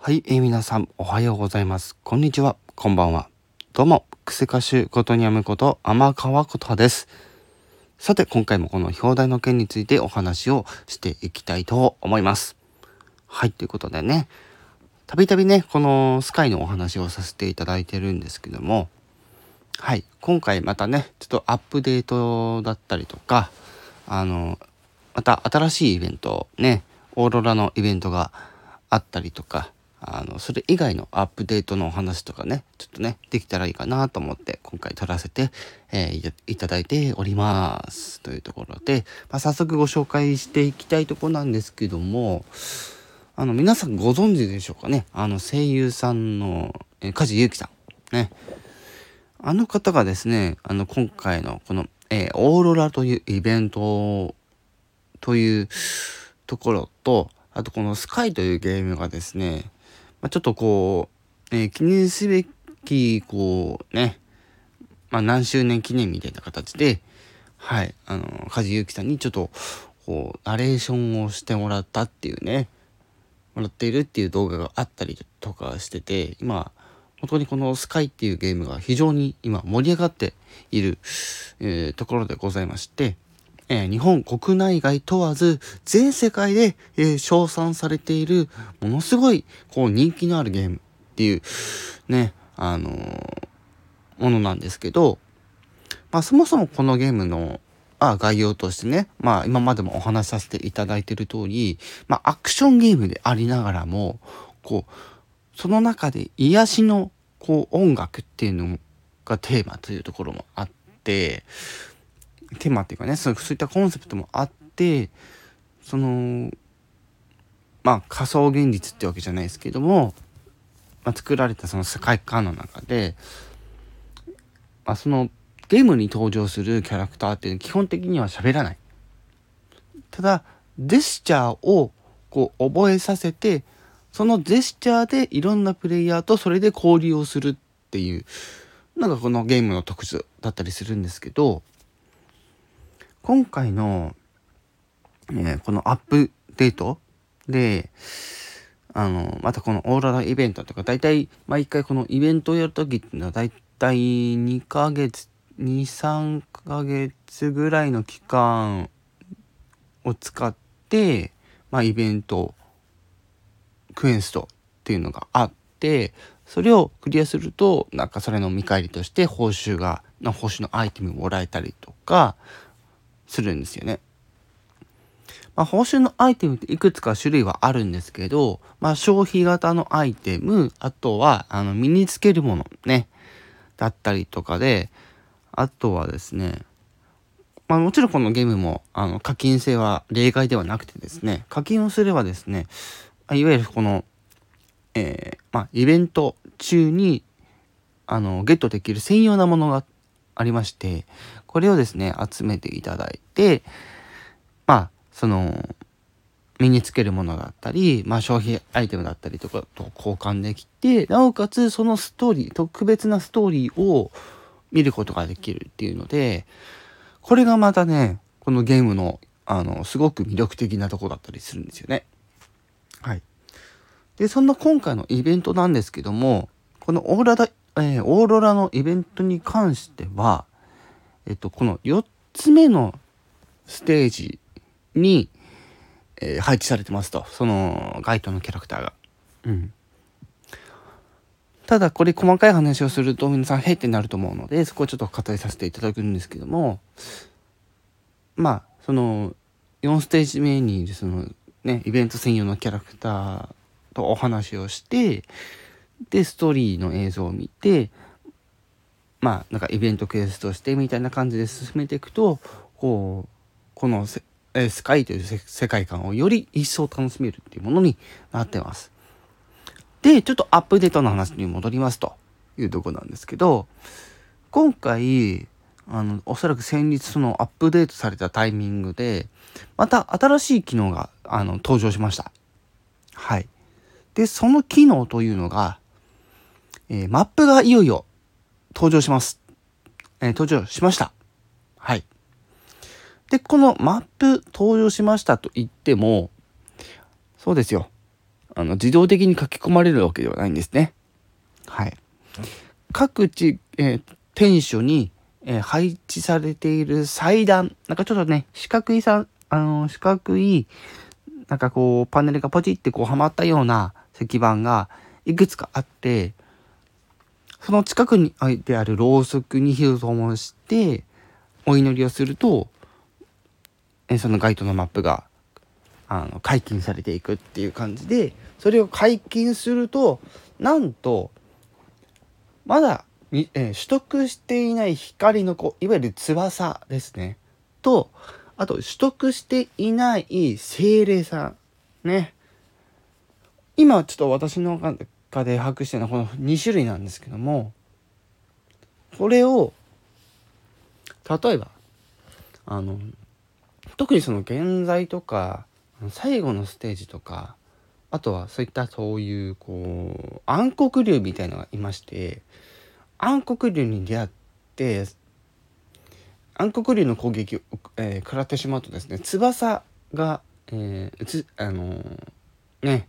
はい、えー、皆さんおはようございます。こんにちは、こんばんは。どうも、クセ歌手ことにゃむこと天川ことです。さて、今回もこの表題の件についてお話をしていきたいと思います。はい、ということでね、たびたびね、このスカイのお話をさせていただいてるんですけども、はい、今回またね、ちょっとアップデートだったりとか、あの、また新しいイベントね、オーロラのイベントがあったりとか、あの、それ以外のアップデートのお話とかね、ちょっとね、できたらいいかなと思って今回撮らせて、えー、いただいております。というところで、まあ、早速ご紹介していきたいとこなんですけども、あの、皆さんご存知でしょうかね？あの、声優さんの、えー、梶裕貴さん。ね。あの方がですね、あの、今回のこの、えー、オーロラというイベントというところと、あとこのスカイというゲームがですね、まあ、ちょっとこう、えー、記念すべき、こうね、まあ、何周年記念みたいな形で、はい、あの、梶裕貴さんにちょっと、こう、ナレーションをしてもらったっていうね、もらっているっていう動画があったりとかしてて、今、本当にこのスカイっていうゲームが非常に今盛り上がっている、えー、ところでございまして、えー、日本国内外問わず全世界で、えー、称賛されているものすごいこう人気のあるゲームっていうね、あのー、ものなんですけど、まあそもそもこのゲームのあ概要としてね、まあ今までもお話しさせていただいている通り、まあアクションゲームでありながらも、こう、その中で癒しのこう音楽っていうのがテーマというところもあって、テーマっていうかねそういったコンセプトもあってそのまあ仮想現実ってわけじゃないですけども、まあ、作られたその世界観の中で、まあ、そのゲームに登場するキャラクターって基本的には喋らない。ただジェスチャーをこう覚えさせてそのジェスチャーでいろんなプレイヤーとそれで交流をするっていうなんかこのゲームの特徴だったりするんですけど今回の、えー、このアップデートで、あの、またこのオーロライベントとか、大体毎回このイベントをやるときっていうのは大体2ヶ月、2、3ヶ月ぐらいの期間を使って、まあイベント、クエンストっていうのがあって、それをクリアすると、なんかそれの見返りとして報酬が、報酬のアイテムもらえたりとか、するんですよね。まあ、報酬のアイテムっていくつか種類はあるんですけど、まあ、消費型のアイテム、あとは、あの、身につけるものね、だったりとかで、あとはですね、まあ、もちろんこのゲームも、あの、課金制は例外ではなくてですね、課金をすればですね、いわゆるこの、えー、まあ、イベント中に、あの、ゲットできる専用なものがありまして、これをですね、集めていただいて、まあ、その、身につけるものだったり、まあ、消費アイテムだったりとかと交換できて、なおかつそのストーリー、特別なストーリーを見ることができるっていうので、これがまたね、このゲームの、あの、すごく魅力的なとこだったりするんですよね。はい。で、そんな今回のイベントなんですけども、このオーロラ、えー、オーロラのイベントに関しては、えっと、この4つ目のステージに、えー、配置されてますと。その、該当のキャラクターが。うん。ただ、これ細かい話をすると皆さん、へってなると思うので、そこをちょっと語りさせていただくんですけども、まあ、その、4ステージ目に、その、ね、イベント専用のキャラクターとお話をして、で、ストーリーの映像を見て、まあなんかイベントクエストしてみたいな感じで進めていくとこうこのスカイという世界観をより一層楽しめるっていうものになってます。でちょっとアップデートの話に戻りますというとこなんですけど今回あのおそらく先日そのアップデートされたタイミングでまた新しい機能があの登場しました。はい。でその機能というのが、えー、マップがいよいよ登場します。えー、登場しました。はい。で、このマップ登場しましたと言っても、そうですよ。あの、自動的に書き込まれるわけではないんですね。はい。各地、えー、天守に、えー、配置されている祭壇、なんかちょっとね、四角いさ、あの、四角い、なんかこう、パネルがポチってこうはまったような石板がいくつかあって、その近くにであるろうそくに火を灯して、お祈りをすると、そのガイドのマップがあの解禁されていくっていう感じでそれを解禁するとなんとまだ、えー、取得していない光の子いわゆる翼ですね。とあと取得していない精霊さんね。今ちょっと私の中で把握してるのはこの2種類なんですけどもこれを例えばあの特にその現在とか最後のステージとかあとはそういったそういうこう暗黒竜みたいのがいまして暗黒竜に出会って暗黒竜の攻撃を、えー、食らってしまうとですね翼が、えー、つあのー、ね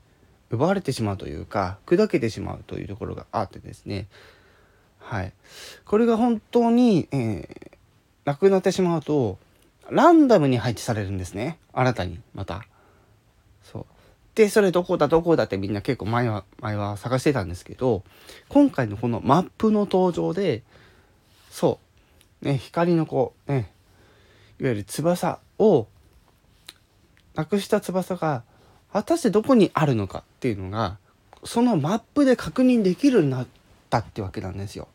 奪われてしまうというか砕けてしまうというところがあってですね。はい。これが本当に、えー、なくなってしまうとランダムに配置されるんですね。新たにまた。そう。でそれどこだどこだってみんな結構前は前は探してたんですけど今回のこのマップの登場でそう。ね光の子ねいわゆる翼をなくした翼が果たしてどこにあるのか。っていうのがそのマップで確認できるようになったってわけなんですよ。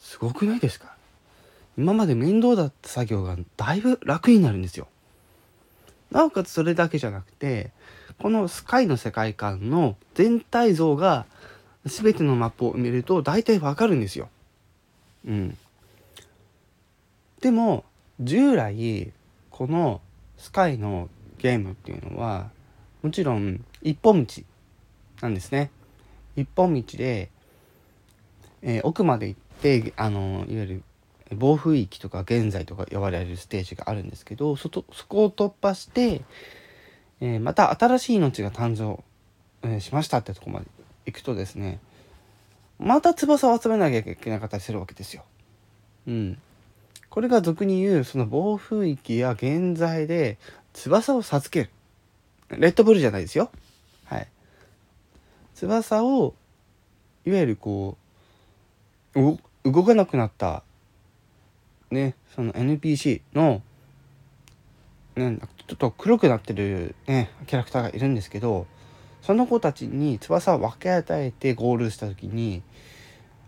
すごくないですか？今まで面倒だった作業がだいぶ楽になるんですよ。なおかつそれだけじゃなくてこのスカイの世界観の全体像が全てのマップを見ると大体わかるんですよ。うん。でも従来このスカイのゲームっていうのはもちろん一本道なんですね。一本道で、えー、奥まで行ってあのいわゆる暴風域とか現在とか呼ばれるステージがあるんですけどそこを突破して、えー、また新しい命が誕生、えー、しましたってとこまで行くとですねまた翼を集めなきゃいけなかったりするわけですよ。うん。これが俗に言うその暴風域や現在で翼を授ける。レッドブルじゃないですよ。はい。翼をいわゆるこう動かなくなったねその NPC の、ね、ちょっと黒くなってる、ね、キャラクターがいるんですけどその子たちに翼を分け与えてゴールした時に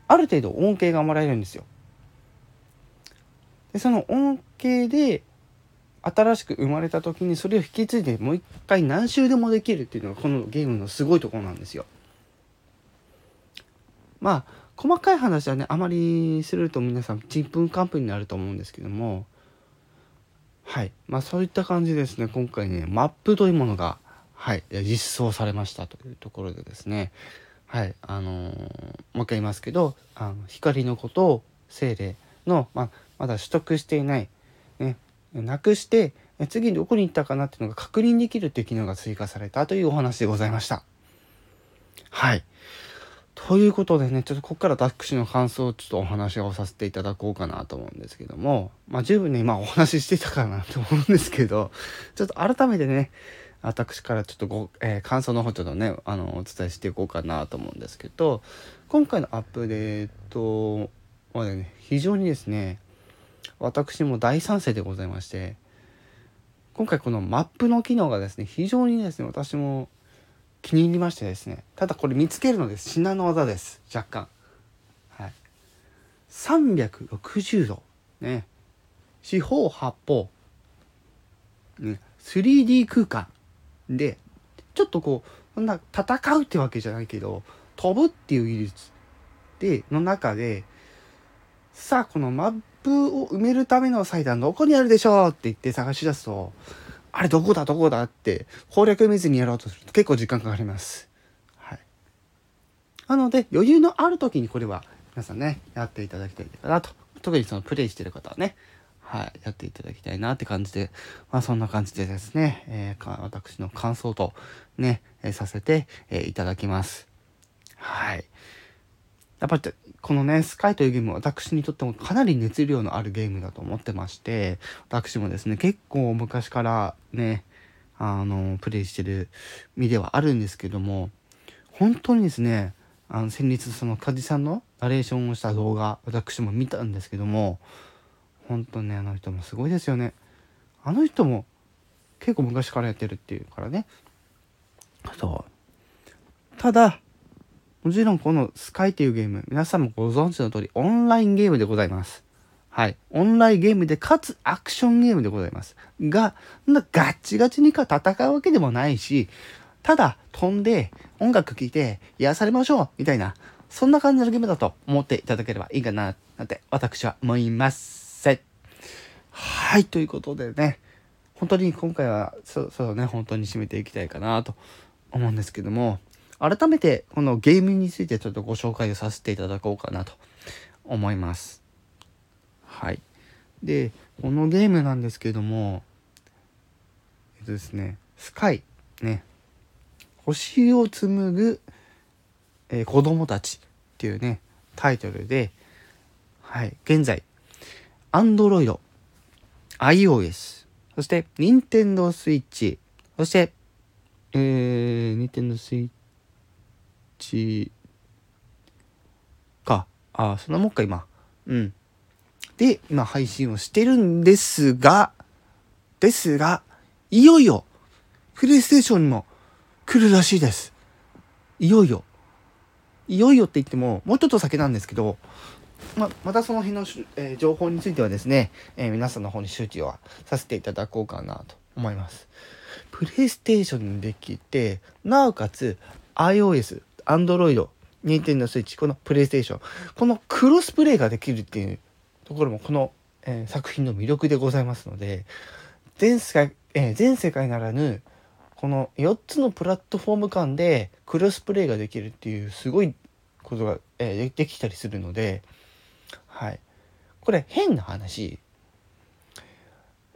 ある程度恩恵がもらえるんですよ。でその恩恵で新しく生まれた時にそれを引き継いでもう一回何周でもできるっていうのがこのゲームのすごいところなんですよ。まあ細かい話はねあまりすると皆さんちんぷんかんぷんになると思うんですけども。はい。まあそういった感じですね。今回ねマップというものがはい。実装されましたというところでですね。はい。あのー、もう一回言いますけどあの光の子とを精霊の、まあ、まだ取得していない、ね、なくして次どこに行ったかなっていうのが確認できるっていう機能が追加されたというお話でございました。はい。ということでね、ちょっとここから私の感想をちょっとお話をさせていただこうかなと思うんですけども、まあ十分ね、今お話ししてたかなと思うんですけど、ちょっと改めてね、私からちょっとご、えー、感想の方ちょっとね、あの、お伝えしていこうかなと思うんですけど、今回のアップデートはね、非常にですね、私も大賛成でございまして、今回このマップの機能がですね、非常にですね、私も気に入りましてですねただこれ見つけるのです。至の技です。若干。はい。360度。ね。四方八方。ね。3D 空間でちょっとこうそんな戦うってわけじゃないけど飛ぶっていう技術での中でさあこのマップを埋めるための祭壇どこにあるでしょうって言って探し出すとあれどこだどこだって攻略見ずにやろうとすると結構時間かかります。はい。なので余裕のある時にこれは皆さんね、やっていただきたいかなと。特にそのプレイしてる方はね。はいはい、やっていただきたいなって感じで、まあそんな感じでですね、えー、私の感想とね、えー、させて、えー、いただきます。はい。やっぱりこのね、スカイというゲームは私にとってもかなり熱量のあるゲームだと思ってまして、私もですね、結構昔からね、あの、プレイしてる身ではあるんですけども、本当にですね、あの先日その梶さんのナレーションをした動画私も見たんですけども本当ねあの人もすごいですよね。あの人も結構昔からやってるっていうからね。そう。ただもちろんこのスカイというゲーム皆さんもご存知の通りオンラインゲームでございます。はい。オンラインゲームでかつアクションゲームでございます。がガッチガチにか戦うわけでもないしただ飛んで音楽聴いて癒されましょうみたいなそんな感じのゲームだと思っていただければいいかななんて私は思います。はい、ということでね、本当に今回はそそうね、本当に締めていきたいかなと思うんですけども、改めてこのゲームについてちょっとご紹介をさせていただこうかなと思います。はい。で、このゲームなんですけども、えっとですね、スカイ、ね、星を紡ぐ、えー、子供たちっていうね、タイトルで、はい、現在、Android、iOS、そして Nintendo Switch、そして、えー、Nintendo Switch か。あ、そんなもんか、今。うん。で、今配信をしてるんですが、ですが、いよいよ、プレイステーションにも来るらしいです。いよいよ。いよいよって言っても、もうちょっと先なんですけど、ままたその辺の、えー、情報についてはですね、えー、皆さんの方に周知はさせていただこうかなと思います。プレイステーションにできて、なおかつ iOS、Android、Nintendo Switch、このプレイステーション、このクロスプレイができるっていうところもこの、えー、作品の魅力でございますので、全世界、えー、全世界ならぬ、この4つのプラットフォーム間でクロスプレイができるっていうすごいことが、えー、できたりするので、はい。これ変な話、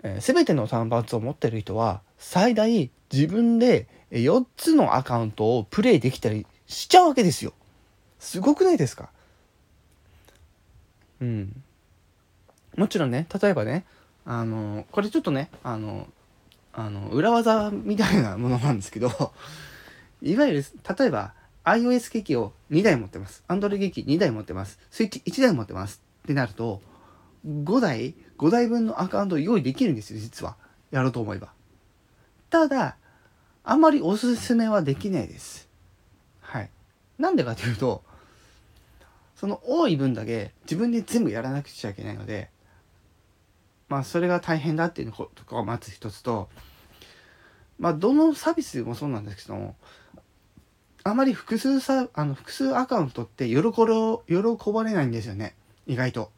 えー、全ての端末を持ってる人は最大自分で4つのアカウントをプレイできたりしちゃうわけですよ。すごくないですか？うん。もちろんね、例えばね、あの、これちょっとね、あの、あの、裏技みたいなものなんですけど、いわゆる、例えば、iOS 機器を2台持ってます。Android 機器2台持ってます。スイッチ1台持ってます。ってなると、5台、5台分のアカウントを用意できるんですよ、実は。やろうと思えば。ただ、あまりおすすめはできないです。なんでかというと、その多い分だけ自分で全部やらなくちゃいけないので、まあそれが大変だっていうこところがまず一つと、まあどのサービスもそうなんですけども、あまり複数さ、あの複数アカウントって喜喜ばれないんですよね。意外と。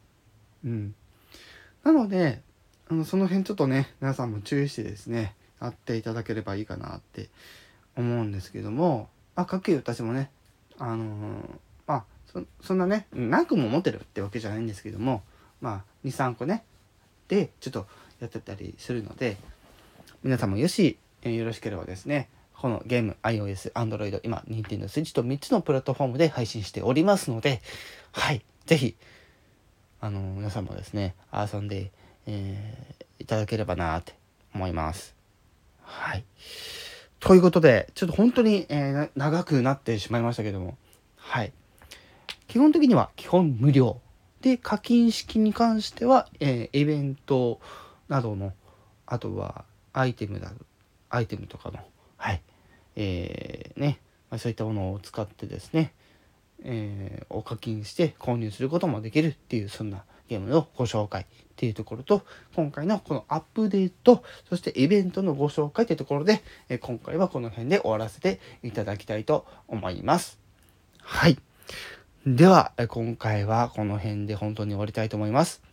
うん。なので、あのその辺ちょっとね、皆さんも注意してですね、やっていただければいいかなって思うんですけども、まあ、かけ私もね、あの、まあそ、そんなね、何個も持ってるってわけじゃないんですけども、まあ、2、3個ね、で、ちょっとやってたりするので、皆さんもよし、よろしければですね、このゲーム、iOS、Android、今、Nintendo Switch と3つのプラットフォームで配信しておりますので、はい、ぜひ、あの皆さんもですね遊んで、えー、いただければなって思います。はい。ということでちょっと本当に、えー、長くなってしまいましたけども。はい。基本的には基本無料。で課金式に関しては、えー、イベントなどのあとはアイテムだアイテムとかのはい。えー、ね、まあ、そういったものを使ってですねえー、を課金して購入することもできるっていうそんなゲームのご紹介っていうところと今回のこのアップデートそしてイベントのご紹介というところで、えー、今回はこの辺で終わらせていただきたいと思います。はい。では今回はこの辺で本当に終わりたいと思います。